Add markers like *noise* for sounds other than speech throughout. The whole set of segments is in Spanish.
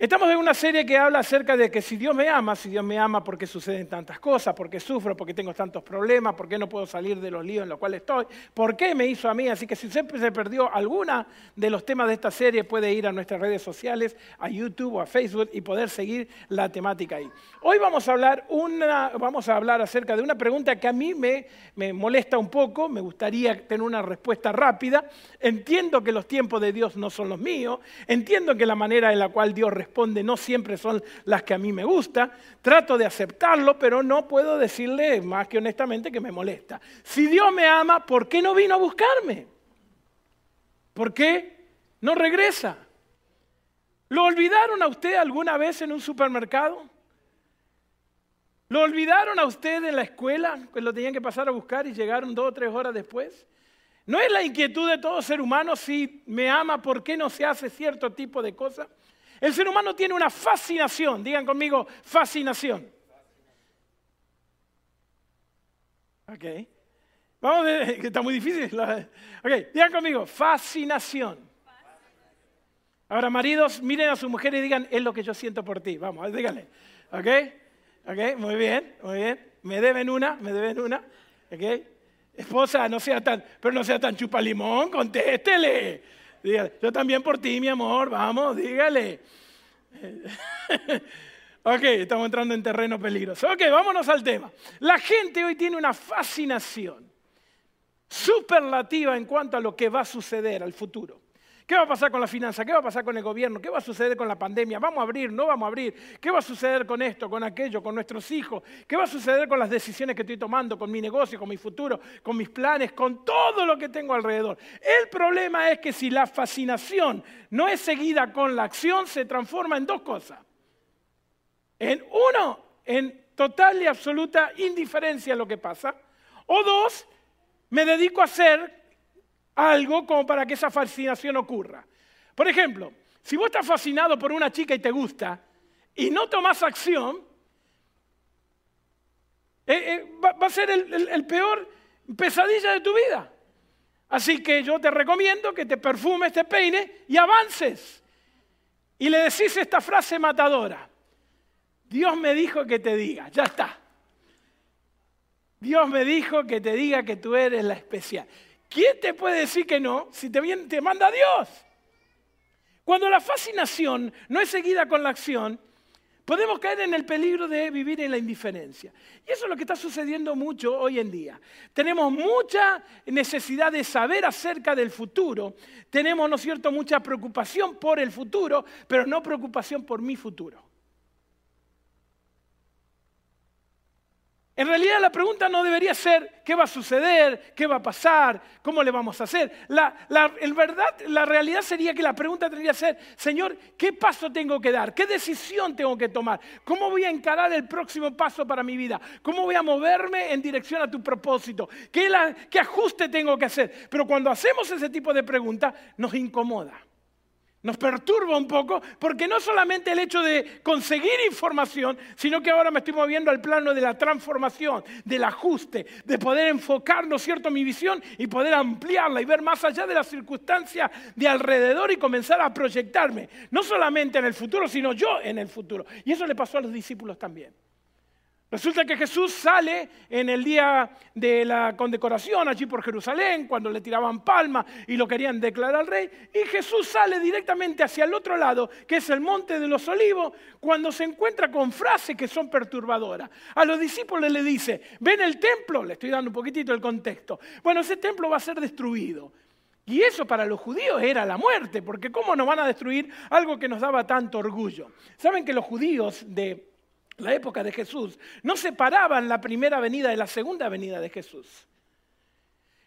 Estamos en una serie que habla acerca de que si Dios me ama, si Dios me ama, ¿por qué suceden tantas cosas? ¿Por qué sufro? ¿Por qué tengo tantos problemas? ¿Por qué no puedo salir de los líos en los cuales estoy? ¿Por qué me hizo a mí? Así que si usted se perdió alguna de los temas de esta serie, puede ir a nuestras redes sociales, a YouTube o a Facebook y poder seguir la temática ahí. Hoy vamos a hablar, una, vamos a hablar acerca de una pregunta que a mí me, me molesta un poco, me gustaría tener una respuesta rápida. Entiendo que los tiempos de Dios no son los míos, entiendo que la manera en la cual Dios responde no siempre son las que a mí me gustan. Trato de aceptarlo, pero no puedo decirle más que honestamente que me molesta. Si Dios me ama, ¿por qué no vino a buscarme? ¿Por qué no regresa? ¿Lo olvidaron a usted alguna vez en un supermercado? ¿Lo olvidaron a usted en la escuela? Que lo tenían que pasar a buscar y llegaron dos o tres horas después. ¿No es la inquietud de todo ser humano si me ama, por qué no se hace cierto tipo de cosas? El ser humano tiene una fascinación, digan conmigo, fascinación. Ok. Vamos, *laughs* que está muy difícil. Ok, digan conmigo, fascinación. Ahora, maridos, miren a su mujer y digan, es lo que yo siento por ti. Vamos, díganle. ¿Ok? ¿Ok? Muy bien, muy bien. Me deben una, me deben una. ¿Ok? Esposa, no sea tan, pero no sea tan chupalimón, contéstele. Yo también por ti, mi amor, vamos, dígale. *laughs* ok, estamos entrando en terreno peligroso. Ok, vámonos al tema. La gente hoy tiene una fascinación superlativa en cuanto a lo que va a suceder al futuro. ¿Qué va a pasar con la finanza? ¿Qué va a pasar con el gobierno? ¿Qué va a suceder con la pandemia? ¿Vamos a abrir? ¿No vamos a abrir? ¿Qué va a suceder con esto, con aquello, con nuestros hijos? ¿Qué va a suceder con las decisiones que estoy tomando, con mi negocio, con mi futuro, con mis planes, con todo lo que tengo alrededor? El problema es que si la fascinación no es seguida con la acción, se transforma en dos cosas. En uno, en total y absoluta indiferencia a lo que pasa. O dos, me dedico a hacer algo como para que esa fascinación ocurra. Por ejemplo, si vos estás fascinado por una chica y te gusta y no tomas acción, eh, eh, va, a ser el, peor pesadilla de tu vida. Así que yo te recomiendo que te perfumes, te peines y avances. Y le decís esta frase matadora. Dios me dijo que te diga, ya está. Dios me dijo que te diga que tú eres la especial. ¿Quién te puede decir que no si te, manda Dios? Cuando la fascinación no es seguida con la acción, podemos caer en el peligro de vivir en la indiferencia. Y eso es lo que está sucediendo mucho hoy en día. Tenemos mucha necesidad de saber acerca del futuro, tenemos, ¿no es cierto?, mucha preocupación por el futuro, pero no preocupación por mi futuro. En realidad la pregunta no debería ser qué va a suceder, qué va a pasar, cómo le vamos a hacer. La, verdad, la realidad sería que la pregunta tendría que ser, Señor, ¿qué paso tengo que dar? ¿Qué decisión tengo que tomar? ¿Cómo voy a encarar el próximo paso para mi vida? ¿Cómo voy a moverme en dirección a tu propósito? ¿Qué, qué ajuste tengo que hacer? Pero cuando hacemos ese tipo de preguntas, nos incomoda. Nos perturba un poco porque no solamente el hecho de conseguir información, sino que ahora me estoy moviendo al plano de la transformación, del ajuste, de poder enfocar, ¿no cierto?, mi visión y poder ampliarla y ver más allá de las circunstancias de alrededor y comenzar a proyectarme, no solamente en el futuro, sino yo en el futuro. Y eso le pasó a los discípulos también. Resulta que Jesús sale en el día de la condecoración allí por Jerusalén, cuando le tiraban palmas y lo querían declarar rey, y Jesús sale directamente hacia el otro lado, que es el monte de los olivos, cuando se encuentra con frases que son perturbadoras. A los discípulos le dice, ven el templo, le estoy dando un poquitito el contexto, bueno, ese templo va a ser destruido. Y eso para los judíos era la muerte, porque ¿cómo nos van a destruir algo que nos daba tanto orgullo? Saben que los judíos de la época de Jesús, no separaban la primera venida de la segunda venida de Jesús.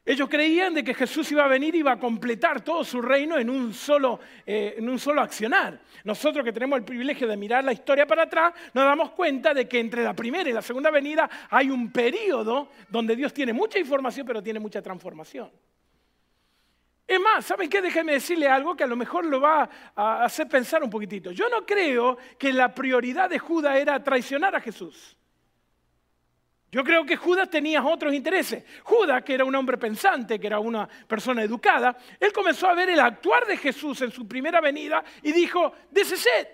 Ellos creían de que Jesús iba a venir y iba a completar todo su reino en un, solo, eh, en un solo accionar. Nosotros que tenemos el privilegio de mirar la historia para atrás, nos damos cuenta de que entre la primera y la segunda venida hay un periodo donde Dios tiene mucha información, pero tiene mucha transformación. Es más, ¿saben qué? Déjenme decirle algo que a lo mejor lo va a hacer pensar un poquitito. Yo no creo que la prioridad de Judas era traicionar a Jesús. Yo creo que Judas tenía otros intereses. Judas, que era un hombre pensante, que era una persona educada, él comenzó a ver el actuar de Jesús en su primera venida y dijo, sed.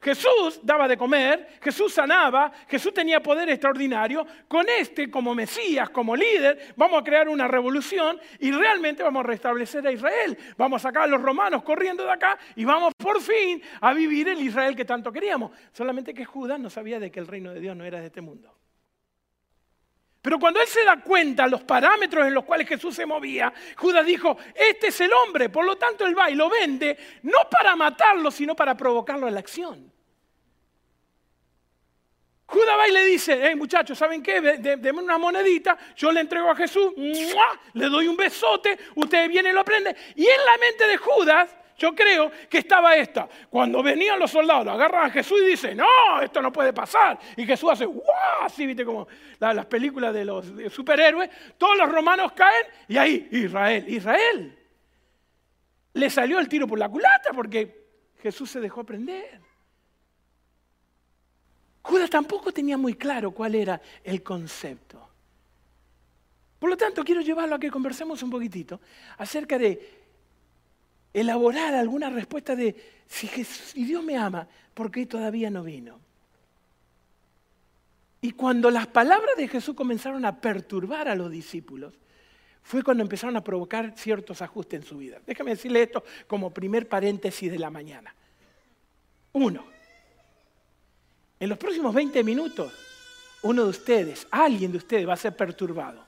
Jesús daba de comer, Jesús sanaba, Jesús tenía poder extraordinario. Con este, como Mesías, como líder, vamos a crear una revolución y realmente vamos a restablecer a Israel. Vamos a sacar a los romanos corriendo de acá y vamos por fin a vivir el Israel que tanto queríamos. Solamente que Judas no sabía de que el reino de Dios no era de este mundo. Pero cuando él se da cuenta los parámetros en los cuales Jesús se movía, Judas dijo, este es el hombre, por lo tanto él va y lo vende, no para matarlo, sino para provocarlo a la acción. Judas va y le dice, hey muchachos, ¿saben qué? Denme una monedita, yo le entrego a Jesús, le doy un besote, ustedes vienen y lo aprenden. Y en la mente de Judas yo creo que estaba esta. Cuando venían los soldados, agarran a Jesús y dicen, no, esto no puede pasar. Y Jesús hace, ¡guau! Así, viste, como las películas de los superhéroes. Todos los romanos caen y ahí, Israel, Israel. Le salió el tiro por la culata porque Jesús se dejó aprender. Judas tampoco tenía muy claro cuál era el concepto. Por lo tanto, quiero llevarlo a que conversemos un poquitito acerca de elaborar alguna respuesta de si, Dios me ama, ¿por qué todavía no vino? Y cuando las palabras de Jesús comenzaron a perturbar a los discípulos, fue cuando empezaron a provocar ciertos ajustes en su vida. Déjame decirle esto como primer paréntesis de la mañana. Uno, en los próximos 20 minutos, uno de ustedes, alguien de ustedes va a ser perturbado, va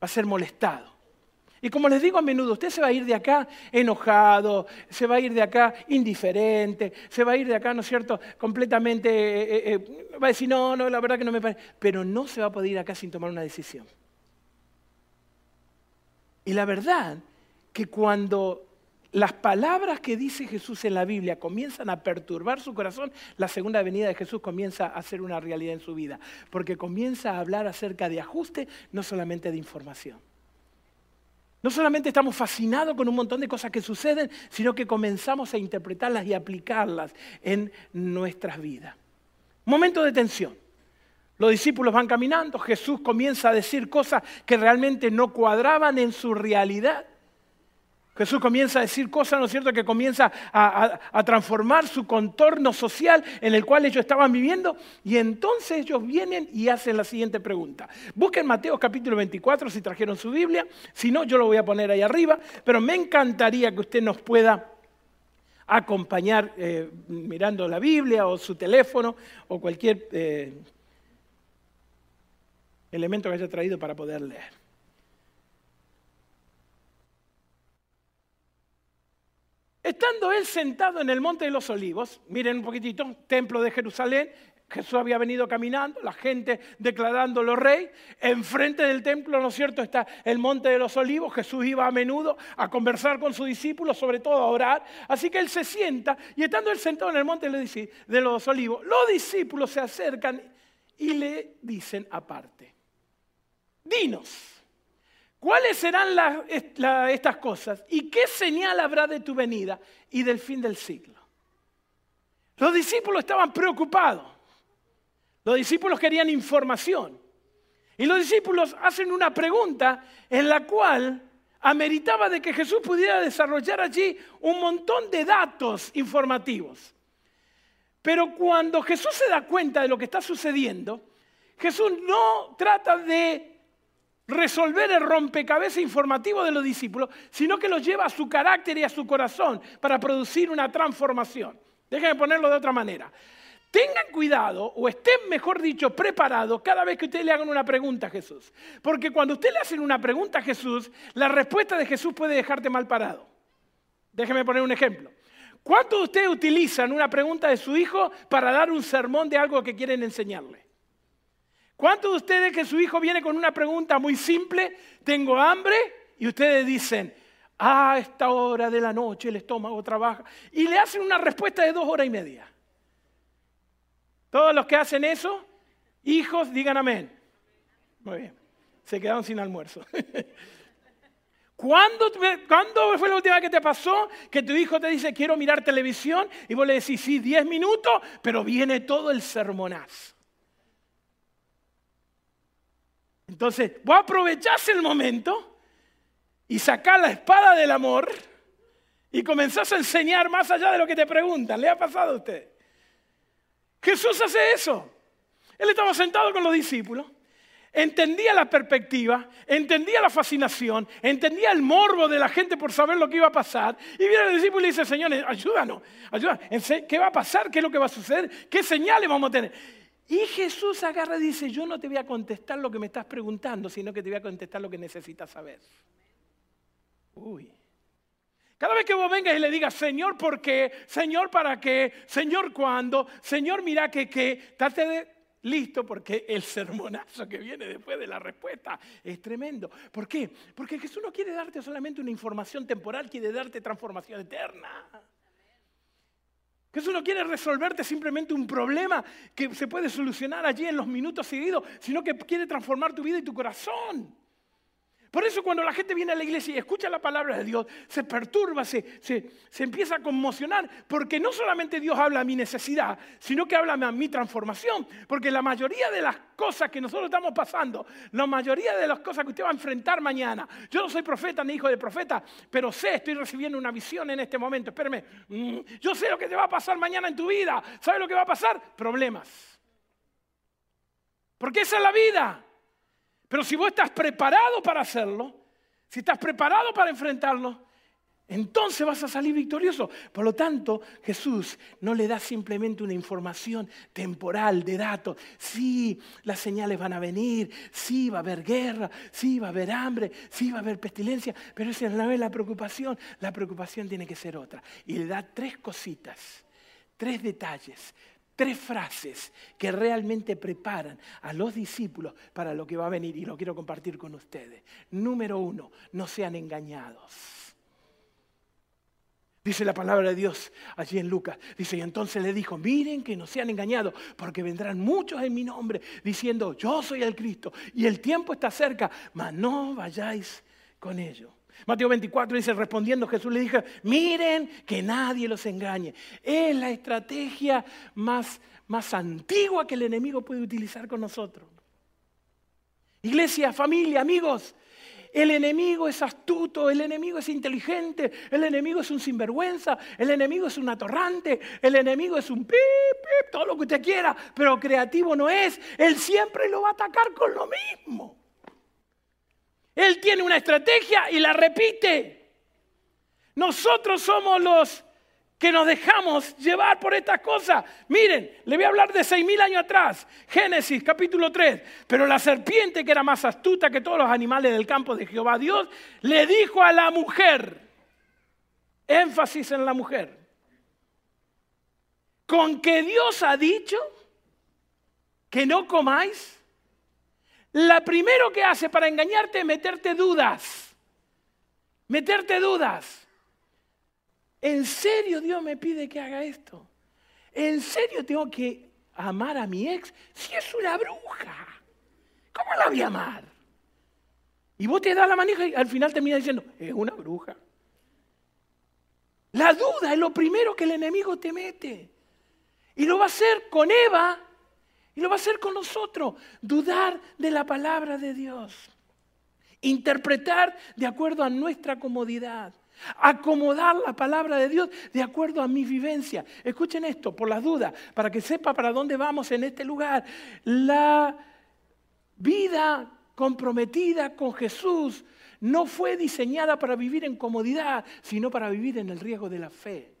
a ser molestado. Y como les digo a menudo, usted se va a ir de acá enojado, se va a ir de acá indiferente, se va a ir de acá, ¿no es cierto?, completamente, eh, eh, eh, va a decir, no, no, la verdad que no me parece, pero no se va a poder ir acá sin tomar una decisión. Y la verdad que cuando las palabras que dice Jesús en la Biblia comienzan a perturbar su corazón, la segunda venida de Jesús comienza a ser una realidad en su vida, porque comienza a hablar acerca de ajuste, no solamente de información. No solamente estamos fascinados con un montón de cosas que suceden, sino que comenzamos a interpretarlas y aplicarlas en nuestras vidas. Momento de tensión. Los discípulos van caminando, Jesús comienza a decir cosas que realmente no cuadraban en su realidad. Jesús comienza a decir cosas, ¿no es cierto?, que comienza a, transformar su contorno social en el cual ellos estaban viviendo. Y entonces ellos vienen y hacen la siguiente pregunta. Busquen Mateo capítulo 24 si trajeron su Biblia. Si no, yo lo voy a poner ahí arriba. Pero me encantaría que usted nos pueda acompañar eh, mirando la Biblia o su teléfono o cualquier eh, elemento que haya traído para poder leer. Estando él sentado en el monte de los olivos, miren un poquitito, templo de Jerusalén, Jesús había venido caminando, la gente declarándolo rey. Enfrente del templo, ¿no es cierto?, está el monte de los olivos. Jesús iba a menudo a conversar con sus discípulos, sobre todo a orar. Así que él se sienta y estando él sentado en el monte de los olivos, los discípulos se acercan y le dicen aparte, dinos. ¿Cuáles serán estas cosas? ¿Y qué señal habrá de tu venida y del fin del siglo? Los discípulos estaban preocupados. Los discípulos querían información. Y los discípulos hacen una pregunta en la cual ameritaba de que Jesús pudiera desarrollar allí un montón de datos informativos. Pero cuando Jesús se da cuenta de lo que está sucediendo, Jesús no trata de resolver el rompecabezas informativo de los discípulos, sino que los lleva a su carácter y a su corazón para producir una transformación. Déjenme ponerlo de otra manera. Tengan cuidado o estén, mejor dicho, preparados cada vez que ustedes le hagan una pregunta a Jesús. Porque cuando usted le hacen una pregunta a Jesús, la respuesta de Jesús puede dejarte mal parado. Déjenme poner un ejemplo. ¿Cuántos de ustedes utilizan una pregunta de su hijo para dar un sermón de algo que quieren enseñarle? ¿Cuántos de ustedes que su hijo viene con una pregunta muy simple, tengo hambre? Y ustedes dicen, a esta hora de la noche el estómago trabaja. Y le hacen una respuesta de dos horas y media. Todos los que hacen eso, hijos, digan amén. Muy bien, se quedaron sin almuerzo. *laughs* ¿Cuándo, ¿Cuándo, fue la última vez que te pasó que tu hijo te dice quiero mirar televisión y vos le decís sí, diez minutos, pero viene todo el sermonazo? Entonces, vos aprovechás el momento y sacás la espada del amor y comenzás a enseñar más allá de lo que te preguntan. ¿Le ha pasado a usted? Jesús hace eso. Él estaba sentado con los discípulos, entendía la perspectiva, entendía la fascinación, entendía el morbo de la gente por saber lo que iba a pasar. Y viene el discípulo y dice, Señor, ayúdanos, ayúdanos. ¿Qué va a pasar? ¿Qué es lo que va a suceder? ¿Qué señales vamos a tener? Y Jesús agarra y dice, yo no te voy a contestar lo que me estás preguntando, sino que te voy a contestar lo que necesitas saber. Uy. Cada vez que vos vengas y le digas, Señor, ¿por qué? Señor, ¿para qué? Señor, ¿cuándo? Señor, mira que qué. Trate listo porque el sermonazo que viene después de la respuesta es tremendo. ¿Por qué? Porque Jesús no quiere darte solamente una información temporal, quiere darte transformación eterna. Jesús no quiere resolverte simplemente un problema que se puede solucionar allí en los minutos seguidos, sino que quiere transformar tu vida y tu corazón. Por eso cuando la gente viene a la iglesia y escucha la palabra de Dios, se perturba, se, se, empieza a conmocionar, porque no solamente Dios habla a mi necesidad, sino que habla a mi transformación. Porque la mayoría de las cosas que nosotros estamos pasando, la mayoría de las cosas que usted va a enfrentar mañana, yo no soy profeta ni hijo de profeta, pero sé, estoy recibiendo una visión en este momento. Espérame, mm, yo sé lo que te va a pasar mañana en tu vida. ¿Sabes lo que va a pasar? Problemas. Porque esa es la vida. Pero si vos estás preparado para hacerlo, si estás preparado para enfrentarlo, entonces vas a salir victorioso. Por lo tanto, Jesús no le da simplemente una información temporal de datos. Sí, las señales van a venir, sí va a haber guerra, sí va a haber hambre, sí va a haber pestilencia, pero esa no es la preocupación. La preocupación tiene que ser otra. Y le da tres cositas, tres detalles tres frases que realmente preparan a los discípulos para lo que va a venir y lo quiero compartir con ustedes. Número uno, no sean engañados. Dice la palabra de Dios allí en Lucas. Dice, y entonces le dijo, miren que no sean engañados, porque vendrán muchos en mi nombre diciendo, yo soy el Cristo, y el tiempo está cerca, mas no vayáis con ellos. Mateo 24 dice, respondiendo Jesús le dijo, miren que nadie los engañe. Es la estrategia más, más antigua que el enemigo puede utilizar con nosotros. Iglesia, familia, amigos, el enemigo es astuto, el enemigo es inteligente, el enemigo es un sinvergüenza, el enemigo es un atorrante, el enemigo es un pip, pip, todo lo que usted quiera, pero creativo no es. Él siempre lo va a atacar con lo mismo. Él tiene una estrategia y la repite. Nosotros somos los que nos dejamos llevar por estas cosas. Miren, le voy a hablar de seis mil años atrás, Génesis capítulo 3. Pero la serpiente, que era más astuta que todos los animales del campo de Jehová Dios, le dijo a la mujer, énfasis en la mujer, con que Dios ha dicho que no comáis la primero que hace para engañarte es meterte dudas. Meterte dudas. ¿En serio Dios me pide que haga esto? ¿En serio tengo que amar a mi ex si es una bruja? ¿Cómo la voy a amar? Y vos te das la manija y al final termina diciendo, es una bruja. La duda es lo primero que el enemigo te mete. Y lo va a hacer con Eva y lo va a hacer con nosotros. Dudar de la palabra de Dios. Interpretar de acuerdo a nuestra comodidad. Acomodar la palabra de Dios de acuerdo a mi vivencia. Escuchen esto, por las dudas, para que sepa para dónde vamos en este lugar. La vida comprometida con Jesús no fue diseñada para vivir en comodidad, sino para vivir en el riesgo de la fe.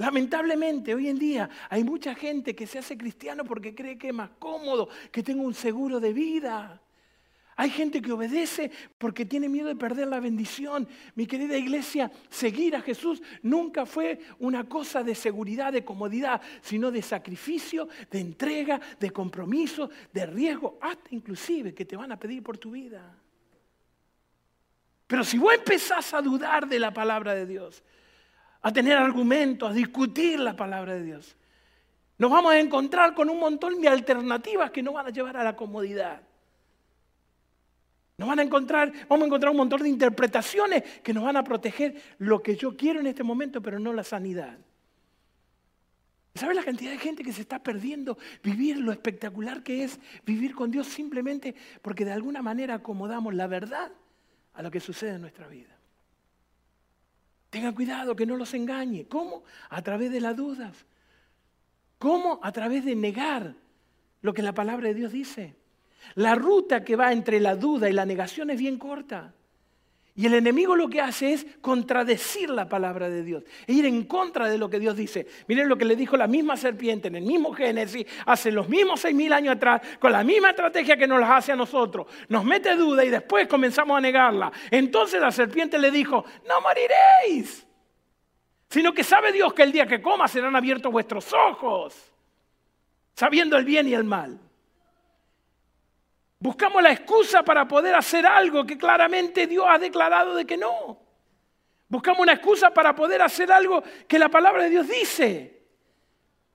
Lamentablemente, hoy en día hay mucha gente que se hace cristiano porque cree que es más cómodo, que tenga un seguro de vida. Hay gente que obedece porque tiene miedo de perder la bendición. Mi querida iglesia, seguir a Jesús nunca fue una cosa de seguridad, de comodidad, sino de sacrificio, de entrega, de compromiso, de riesgo, hasta inclusive que te van a pedir por tu vida. Pero si vos empezás a dudar de la palabra de Dios, a tener argumentos, a discutir la palabra de Dios. Nos vamos a encontrar con un montón de alternativas que no van a llevar a la comodidad. Nos van a encontrar, vamos a encontrar un montón de interpretaciones que nos van a proteger lo que yo quiero en este momento, pero no la sanidad. ¿Sabes la cantidad de gente que se está perdiendo vivir lo espectacular que es vivir con Dios simplemente porque de alguna manera acomodamos la verdad a lo que sucede en nuestra vida? Tengan cuidado que no los engañe. ¿Cómo? A través de las dudas. ¿Cómo? A través de negar lo que la palabra de Dios dice. La ruta que va entre la duda y la negación es bien corta. Y el enemigo lo que hace es contradecir la palabra de Dios, e ir en contra de lo que Dios dice. Miren lo que le dijo la misma serpiente en el mismo Génesis, hace los mismos seis mil años atrás, con la misma estrategia que nos las hace a nosotros. Nos mete duda y después comenzamos a negarla. Entonces la serpiente le dijo, no moriréis, sino que sabe Dios que el día que coma serán abiertos vuestros ojos, sabiendo el bien y el mal. Buscamos la excusa para poder hacer algo que claramente Dios ha declarado de que no. Buscamos una excusa para poder hacer algo que la palabra de Dios dice.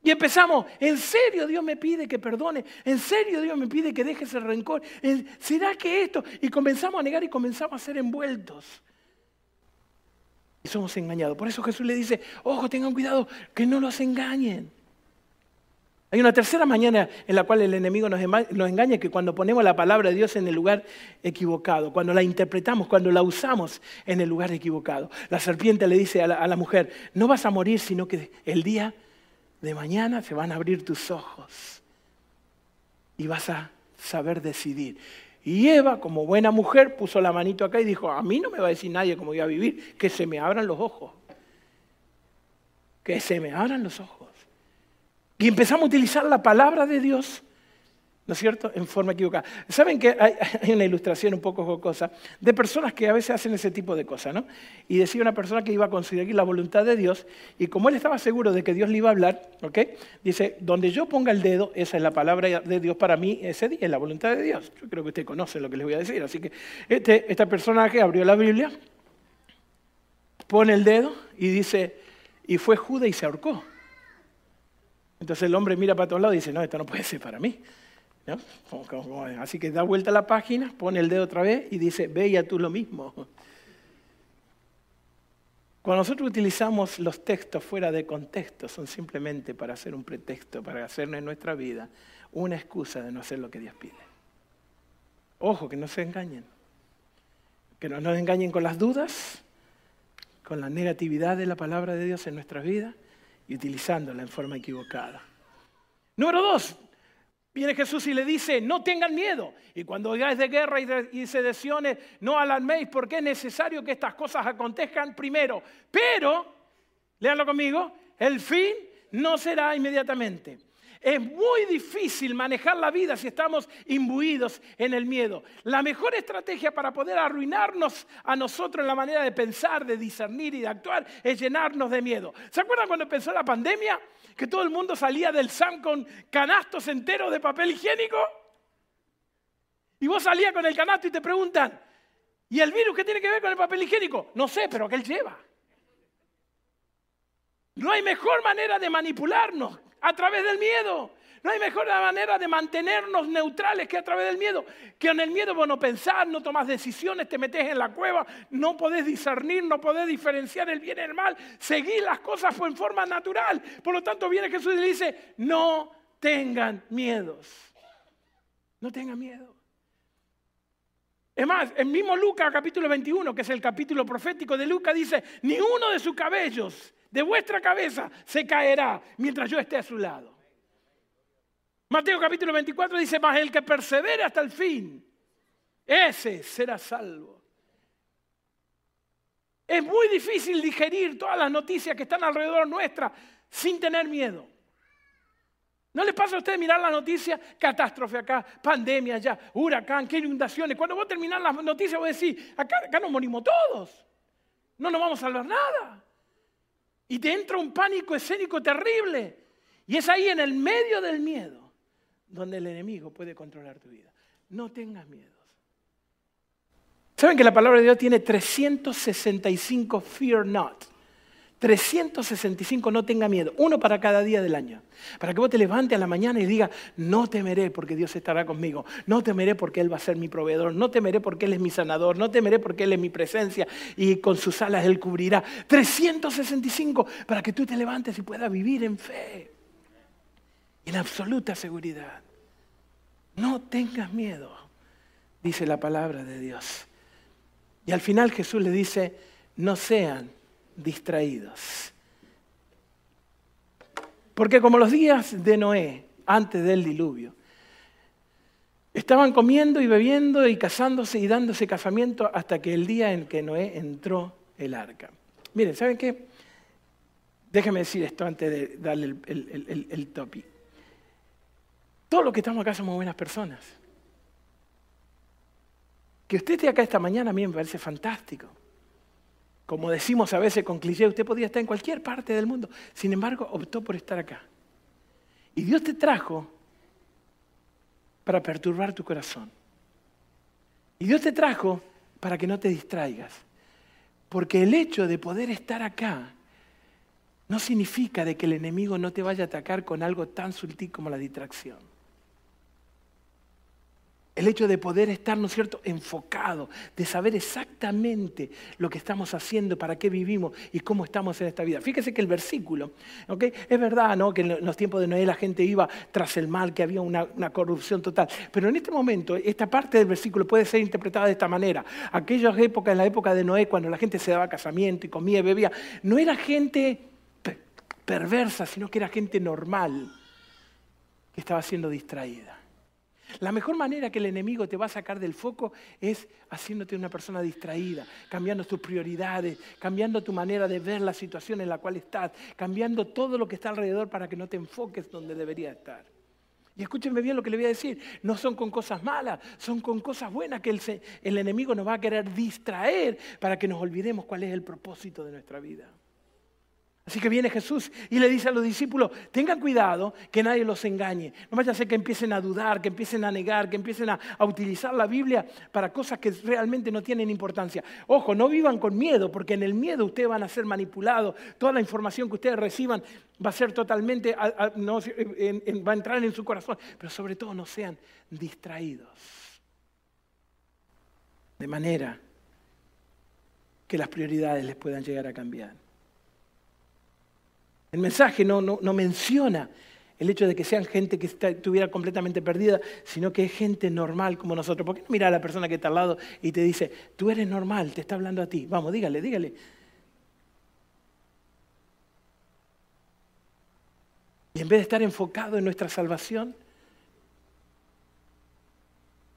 Y empezamos, en serio Dios me pide que perdone, en serio Dios me pide que deje ese rencor, ¿será que esto? Y comenzamos a negar y comenzamos a ser envueltos. Y somos engañados. Por eso Jesús le dice, ojo, tengan cuidado, que no los engañen. Hay una tercera mañana en la cual el enemigo nos, engaña, que cuando ponemos la palabra de Dios en el lugar equivocado, cuando la interpretamos, cuando la usamos en el lugar equivocado. La serpiente le dice a la, mujer, no vas a morir, sino que el día de mañana se van a abrir tus ojos y vas a saber decidir. Y Eva, como buena mujer, puso la manito acá y dijo, a mí no me va a decir nadie cómo voy a vivir, que se me abran los ojos. Que se me abran los ojos. Y empezamos a utilizar la palabra de Dios, ¿no es cierto?, en forma equivocada. Saben que hay, una ilustración un poco jocosa de personas que a veces hacen ese tipo de cosas, ¿no? Y decía una persona que iba a conseguir la voluntad de Dios, y como él estaba seguro de que Dios le iba a hablar, ¿ok? Dice, donde yo ponga el dedo, esa es la palabra de Dios para mí ese día, es la voluntad de Dios. Yo creo que usted conoce lo que les voy a decir, así que este, esta personaje abrió la Biblia, pone el dedo y dice, y fue Judas y se ahorcó. Entonces el hombre mira para todos lados y dice, no, esto no puede ser para mí. Así que da vuelta a la página, pone el dedo otra vez y dice, ve ya tú lo mismo. Cuando nosotros utilizamos los textos fuera de contexto, son simplemente para hacer un pretexto, para hacernos en nuestra vida una excusa de no hacer lo que Dios pide. Ojo, que no se engañen. Que no nos engañen con las dudas, con la negatividad de la palabra de Dios en nuestras vidas y utilizándola en forma equivocada. Número dos, viene Jesús y le dice, no tengan miedo. Y cuando oigáis de guerra y, y sediciones, no alarméis porque es necesario que estas cosas acontezcan primero. Pero, léanlo conmigo, el fin no será inmediatamente. Es muy difícil manejar la vida si estamos imbuidos en el miedo. La mejor estrategia para poder arruinarnos a nosotros en la manera de pensar, de discernir y de actuar es llenarnos de miedo. ¿Se acuerdan cuando empezó la pandemia? Que todo el mundo salía del SAM con canastos enteros de papel higiénico. Y vos salías con el canasto y te preguntan, ¿y el virus qué tiene que ver con el papel higiénico? No sé, pero ¿qué él lleva? No hay mejor manera de manipularnos a través del miedo. No hay mejor manera de mantenernos neutrales que a través del miedo. Que en el miedo vos no pensás, no tomás decisiones, te metes en la cueva, no podés discernir, no podés diferenciar el bien y el mal. Seguís las cosas en forma natural. Por lo tanto viene Jesús y le dice, no tengan miedos. No tengan miedo. Es más, el mismo Lucas capítulo 21, que es el capítulo profético de Lucas, dice, ni uno de sus cabellos de vuestra cabeza se caerá mientras yo esté a su lado. Mateo capítulo 24 dice, más el que persevere hasta el fin, ese será salvo. Es muy difícil digerir todas las noticias que están alrededor nuestra sin tener miedo. ¿No les pasa a ustedes mirar la noticia? Catástrofe acá, pandemia allá, huracán, qué inundaciones. Cuando vos terminás las noticias vos decís, acá, acá nos morimos todos. No nos vamos a salvar nada. Y te entra un pánico escénico terrible. Y es ahí en el medio del miedo donde el enemigo puede controlar tu vida. No tengas miedos. ¿Saben que la palabra de Dios tiene 365 fear not? 365 no tenga miedo, uno para cada día del año. Para que vos te levantes a la mañana y digas, no temeré porque Dios estará conmigo, no temeré porque Él va a ser mi proveedor, no temeré porque Él es mi sanador, no temeré porque Él es mi presencia y con sus alas Él cubrirá. 365 para que tú te levantes y puedas vivir en fe, en absoluta seguridad. No tengas miedo, dice la palabra de Dios. Y al final Jesús le dice, no sean distraídos. Porque como los días de Noé, antes del diluvio, estaban comiendo y bebiendo y casándose y dándose casamiento hasta que el día en que Noé entró el arca. Miren, ¿saben qué? Déjenme decir esto antes de darle el, el, el, topic. Todos los que estamos acá somos buenas personas. Que usted esté acá esta mañana a mí me parece fantástico. Como decimos a veces con cliché, usted podría estar en cualquier parte del mundo. Sin embargo, optó por estar acá. Y Dios te trajo para perturbar tu corazón. Y Dios te trajo para que no te distraigas. Porque el hecho de poder estar acá no significa de que el enemigo no te vaya a atacar con algo tan sutil como la distracción. El hecho de poder estar, ¿no es cierto?, enfocado, de saber exactamente lo que estamos haciendo, para qué vivimos y cómo estamos en esta vida. Fíjese que el versículo, ¿ok? Es verdad, ¿no?, que en los tiempos de Noé la gente iba tras el mal, que había una, corrupción total. Pero en este momento, esta parte del versículo puede ser interpretada de esta manera. Aquellas épocas, en la época de Noé, cuando la gente se daba casamiento y comía y bebía, no era gente perversa, sino que era gente normal que estaba siendo distraída. La mejor manera que el enemigo te va a sacar del foco es haciéndote una persona distraída, cambiando tus prioridades, cambiando tu manera de ver la situación en la cual estás, cambiando todo lo que está alrededor para que no te enfoques donde debería estar. Y escúchenme bien lo que le voy a decir, no son con cosas malas, son con cosas buenas que el, el enemigo nos va a querer distraer para que nos olvidemos cuál es el propósito de nuestra vida. Así que viene Jesús y le dice a los discípulos, tengan cuidado que nadie los engañe. No vaya a ser que empiecen a dudar, que empiecen a negar, que empiecen a, utilizar la Biblia para cosas que realmente no tienen importancia. Ojo, no vivan con miedo, porque en el miedo ustedes van a ser manipulados. Toda la información que ustedes reciban va a ser totalmente, no, va a entrar en su corazón. Pero sobre todo no sean distraídos. De manera que las prioridades les puedan llegar a cambiar. El mensaje no, menciona el hecho de que sean gente que estuviera completamente perdida, sino que es gente normal como nosotros. ¿Por qué no mira a la persona que está al lado y te dice, tú eres normal, te está hablando a ti? Vamos, dígale, dígale. Y en vez de estar enfocado en nuestra salvación,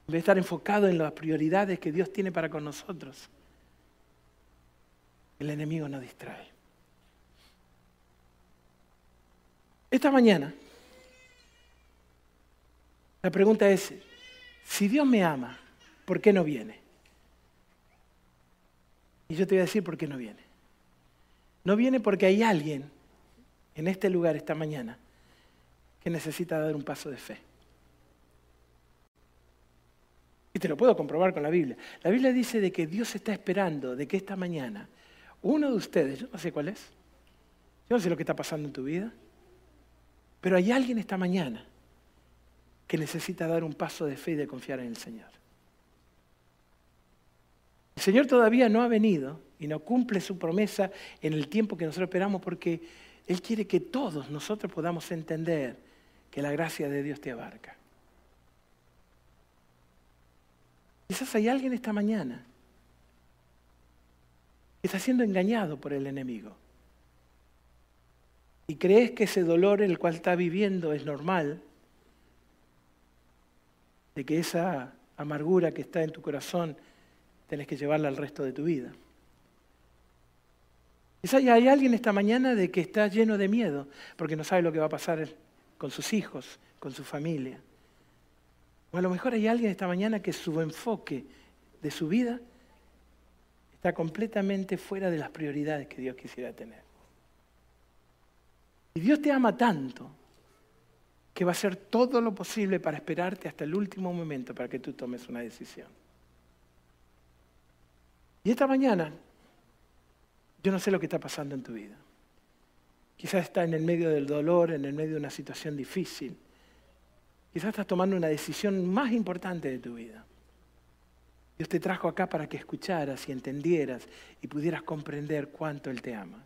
en vez de estar enfocado en las prioridades que Dios tiene para con nosotros, el enemigo nos distrae. Esta mañana, la pregunta es, si Dios me ama, ¿por qué no viene? Y yo te voy a decir por qué no viene. No viene porque hay alguien en este lugar esta mañana que necesita dar un paso de fe. Y te lo puedo comprobar con la Biblia. La Biblia dice de que Dios está esperando de que esta mañana uno de ustedes, yo no sé cuál es, yo no sé lo que está pasando en tu vida, pero hay alguien esta mañana que necesita dar un paso de fe y de confiar en el Señor. El Señor todavía no ha venido y no cumple su promesa en el tiempo que nosotros esperamos porque Él quiere que todos nosotros podamos entender que la gracia de Dios te abarca. Quizás hay alguien esta mañana que está siendo engañado por el enemigo y crees que ese dolor el cual estás viviendo es normal, de que esa amargura que está en tu corazón tenés que llevarla al resto de tu vida. Quizás hay alguien esta mañana de que está lleno de miedo porque no sabe lo que va a pasar con sus hijos, con su familia. O a lo mejor hay alguien esta mañana que su enfoque de su vida está completamente fuera de las prioridades que Dios quisiera tener. Y Dios te ama tanto que va a hacer todo lo posible para esperarte hasta el último momento para que tú tomes una decisión. Y esta mañana, yo no sé lo que está pasando en tu vida. Quizás estás en el medio del dolor, en el medio de una situación difícil. Quizás estás tomando una decisión más importante de tu vida. Dios te trajo acá para que escucharas y entendieras y pudieras comprender cuánto Él te ama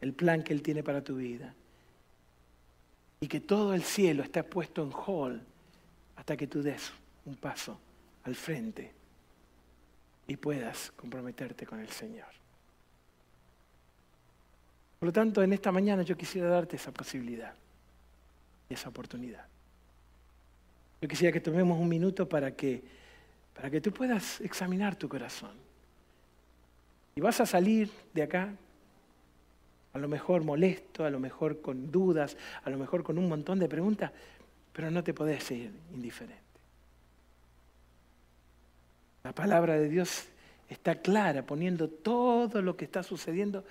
el plan que Él tiene para tu vida. Y que todo el cielo está puesto en hall hasta que tú des un paso al frente y puedas comprometerte con el Señor. Por lo tanto, en esta mañana yo quisiera darte esa posibilidad y esa oportunidad. Yo quisiera que tomemos un minuto para que, para que tú puedas examinar tu corazón. Y vas a salir de acá, a lo mejor molesto, a lo mejor con dudas, a lo mejor con un montón de preguntas, pero no te podés ir indiferente. La palabra de Dios está clara, poniendo todo lo que está sucediendo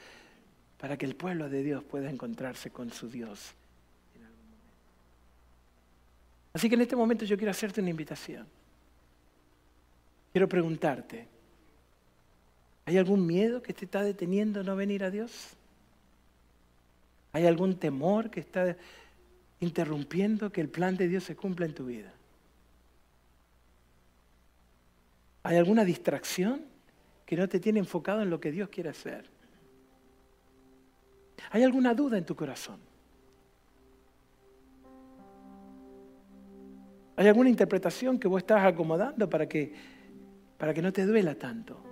para que el pueblo de Dios pueda encontrarse con su Dios Así que en este momento yo quiero hacerte una invitación. Quiero preguntarte, ¿hay algún miedo que te está deteniendo no venir a Dios? ¿Hay algún temor que está interrumpiendo que el plan de Dios se cumpla en tu vida? ¿Hay alguna distracción que no te tiene enfocado en lo que Dios quiere hacer? ¿Hay alguna duda en tu corazón? ¿Hay alguna interpretación que vos estás acomodando para que, para que no te duela tanto?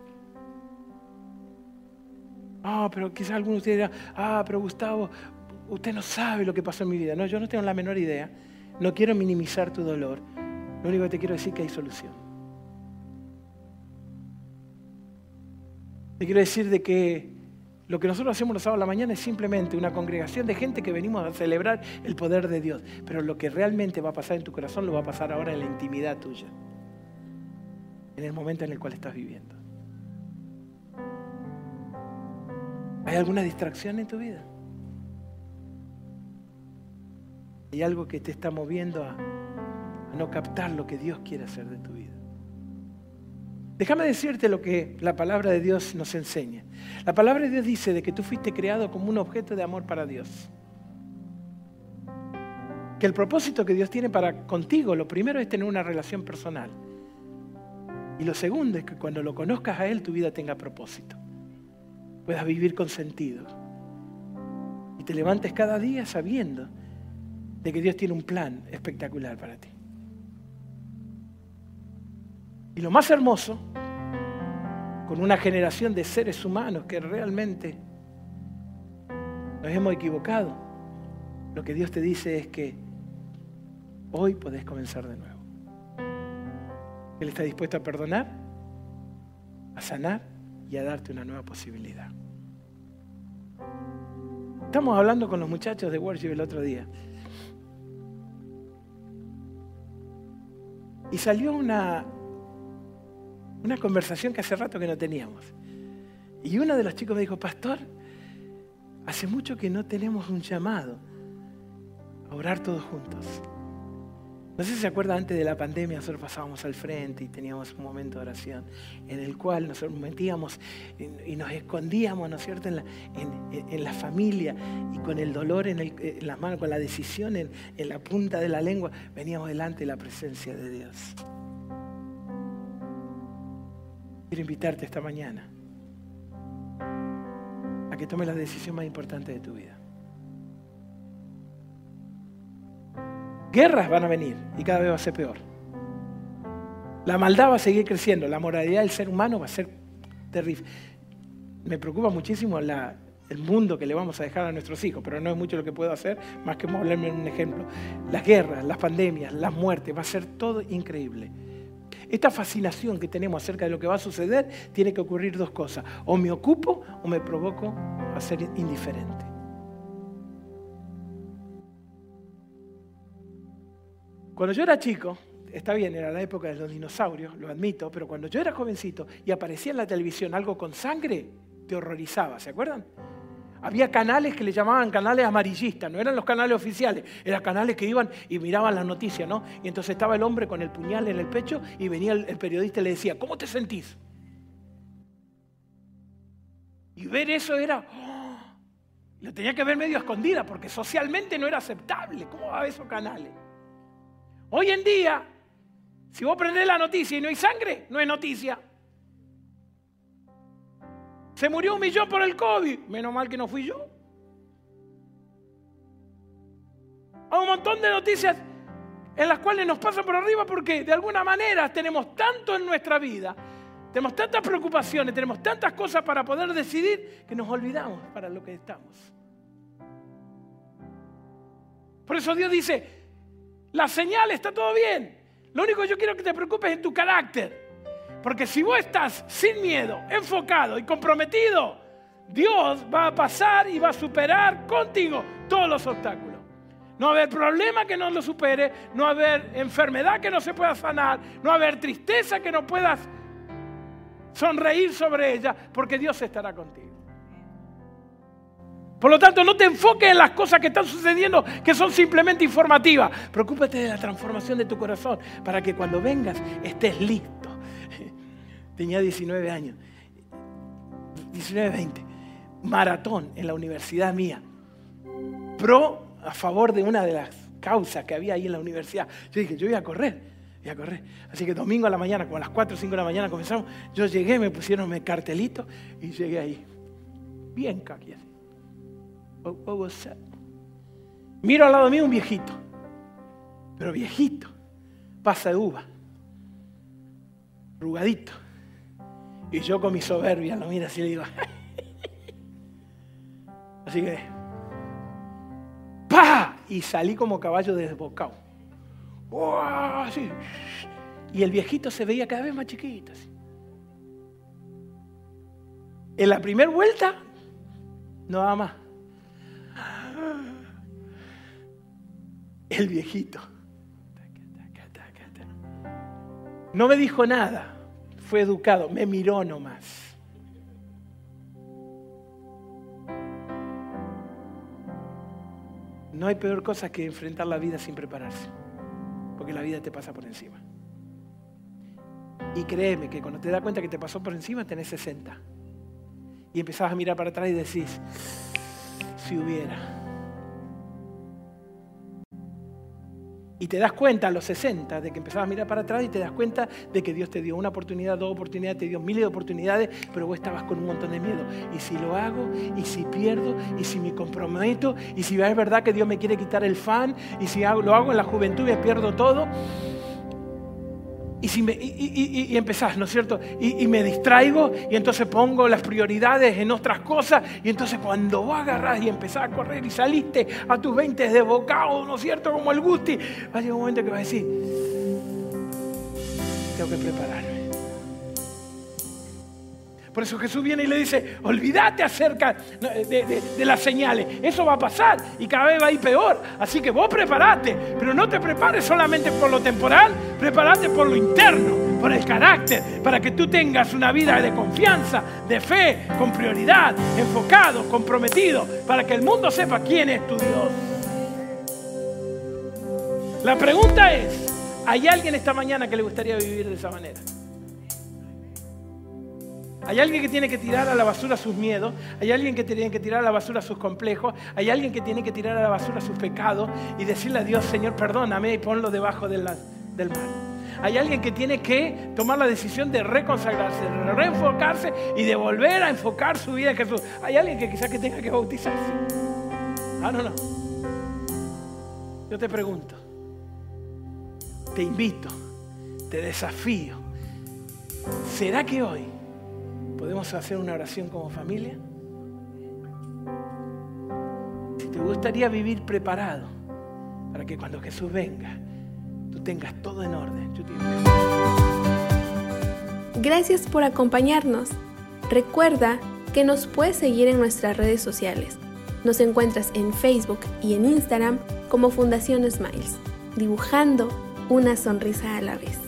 Ah, pero quizás alguno de ustedes dirá, ah, pero Gustavo, usted no sabe lo que pasó en mi vida. No, yo no tengo la menor idea. No quiero minimizar tu dolor. Lo único que te quiero decir es que hay solución. Te quiero decir de que lo que nosotros hacemos los sábados a la mañana es simplemente una congregación de gente que venimos a celebrar el poder de Dios. Pero lo que realmente va a pasar en tu corazón lo va a pasar ahora en la intimidad tuya. En el momento en el cual estás viviendo. ¿Hay alguna distracción en tu vida? ¿Hay algo que te está moviendo a, a no captar lo que Dios quiere hacer de tu vida? Déjame decirte lo que la palabra de Dios nos enseña. La palabra de Dios dice de que tú fuiste creado como un objeto de amor para Dios. Que el propósito que Dios tiene para contigo, lo primero es tener una relación personal. Y lo segundo es que cuando lo conozcas a Él, tu vida tenga propósito. Puedas vivir con sentido. Y te levantes cada día sabiendo de que Dios tiene un plan espectacular para ti. Y lo más hermoso, con una generación de seres humanos que realmente nos hemos equivocado, lo que Dios te dice es que hoy podés comenzar de nuevo. Él está dispuesto a perdonar, a sanar y a darte una nueva posibilidad. Estamos hablando con los muchachos de Worship el otro día. Y salió una, una conversación que hace rato que no teníamos. Y uno de los chicos me dijo, pastor, hace mucho que no tenemos un llamado a orar todos juntos. No sé si se acuerda, antes de la pandemia nosotros pasábamos al frente y teníamos un momento de oración en el cual nosotros metíamos y nos escondíamos, ¿no es cierto?, en la, familia y con el dolor en, en, las manos, con la decisión en, en la punta de la lengua, veníamos delante de la presencia de Dios. Quiero invitarte esta mañana a que tomes la decisión más importante de tu vida. Guerras van a venir y cada vez va a ser peor. La maldad va a seguir creciendo, la moralidad del ser humano va a ser terrible. Me preocupa muchísimo el mundo que le vamos a dejar a nuestros hijos, pero no es mucho lo que puedo hacer, más que en un ejemplo. Las guerras, las pandemias, las muertes, va a ser todo increíble. Esta fascinación que tenemos acerca de lo que va a suceder, tiene que ocurrir dos cosas. O me ocupo o me provoco a ser indiferente. Cuando yo era chico, está bien, era la época de los dinosaurios, lo admito, pero cuando yo era jovencito y aparecía en la televisión algo con sangre, te horrorizaba, ¿se acuerdan? Había canales que le llamaban canales amarillistas, no eran los canales oficiales, eran canales que iban y miraban las noticias, ¿no? Y entonces estaba el hombre con el puñal en el pecho y venía el, periodista y le decía, ¿cómo te sentís? Y ver eso era, ¡oh! lo tenía que ver medio escondida porque socialmente no era aceptable. ¿Cómo va a esos canales? Hoy en día, si vos prendés la noticia y no hay sangre, no es noticia. Se murió un millón por el COVID. Menos mal que no fui yo. Hay un montón de noticias en las cuales nos pasan por arriba porque de alguna manera tenemos tanto en nuestra vida, tenemos tantas preocupaciones, tenemos tantas cosas para poder decidir que nos olvidamos para lo que estamos. Por eso Dios dice, la señal está todo bien. Lo único que yo quiero que te preocupes es tu carácter. Porque si vos estás sin miedo, enfocado y comprometido, Dios va a pasar y va a superar contigo todos los obstáculos. No va a haber problema que no lo supere, no va a haber enfermedad que no se pueda sanar, no va a haber tristeza que no puedas sonreír sobre ella, porque Dios estará contigo. Por lo tanto, no te enfoques en las cosas que están sucediendo, que son simplemente informativas. Preocúpate de la transformación de tu corazón, para que cuando vengas estés listo. *laughs* Tenía 19 años, 19, 20, maratón en la universidad mía, pro a favor de una de las causas que había ahí en la universidad. Yo dije, yo voy a correr, voy a correr. Así que domingo a la mañana, como a las 4 o 5 de la mañana comenzamos, yo llegué, me pusieron mi cartelito y llegué ahí. Bien caqui así. Miro al lado mío un viejito, pero viejito, pasa de uva, rugadito. Y yo con mi soberbia lo miro así y le digo, *laughs* así que y salí como caballo desbocado. Y el viejito se veía cada vez más chiquito. En la primera vuelta, no va más. El viejito. No me dijo nada, fue educado, me miró nomás. No hay peor cosa que enfrentar la vida sin prepararse, porque la vida te pasa por encima. Y créeme que cuando te das cuenta que te pasó por encima, tenés 60. Y empezabas a mirar para atrás y decís, si hubiera. Y te das cuenta a los 60 de que empezabas a mirar para atrás y te das cuenta de que Dios te dio una oportunidad, dos oportunidades, te dio miles de oportunidades, pero vos estabas con un montón de miedo. Y si lo hago, y si pierdo, y si me comprometo, y si es verdad que Dios me quiere quitar el fan, y si lo hago en la juventud y pierdo todo, y, si me, y, empezás, ¿no es cierto? Y, me distraigo y entonces pongo las prioridades en otras cosas y entonces cuando vos agarrás y empezás a correr y saliste a tus 20 de bocado, ¿no es cierto? Como el Gusti, va a llegar un momento que vas a decir, tengo que prepararme. Por eso Jesús viene y le dice, olvídate acerca de, las señales. Eso va a pasar y cada vez va a ir peor. Así que vos preparate, pero no te prepares solamente por lo temporal, prepárate por lo interno, por el carácter, para que tú tengas una vida de confianza, de fe, con prioridad, enfocado, comprometido, para que el mundo sepa quién es tu Dios. La pregunta es, ¿hay alguien esta mañana que le gustaría vivir de esa manera? Hay alguien que tiene que tirar a la basura sus miedos, hay alguien que tiene que tirar a la basura sus complejos, hay alguien que tiene que tirar a la basura sus pecados y decirle a Dios, Señor, perdóname y ponlo debajo del, mar. Hay alguien que tiene que tomar la decisión de reconsagrarse, de reenfocarse y de volver a enfocar su vida en Jesús. Hay alguien que quizás que tenga que bautizarse. Ah, no, no. Yo te pregunto, te invito, te desafío. ¿Será que hoy ¿Podemos hacer una oración como familia? Si te gustaría vivir preparado para que cuando Jesús venga, tú tengas todo en orden. Gracias por acompañarnos. Recuerda que nos puedes seguir en nuestras redes sociales. Nos encuentras en Facebook y en Instagram como Fundación Smiles, dibujando una sonrisa a la vez.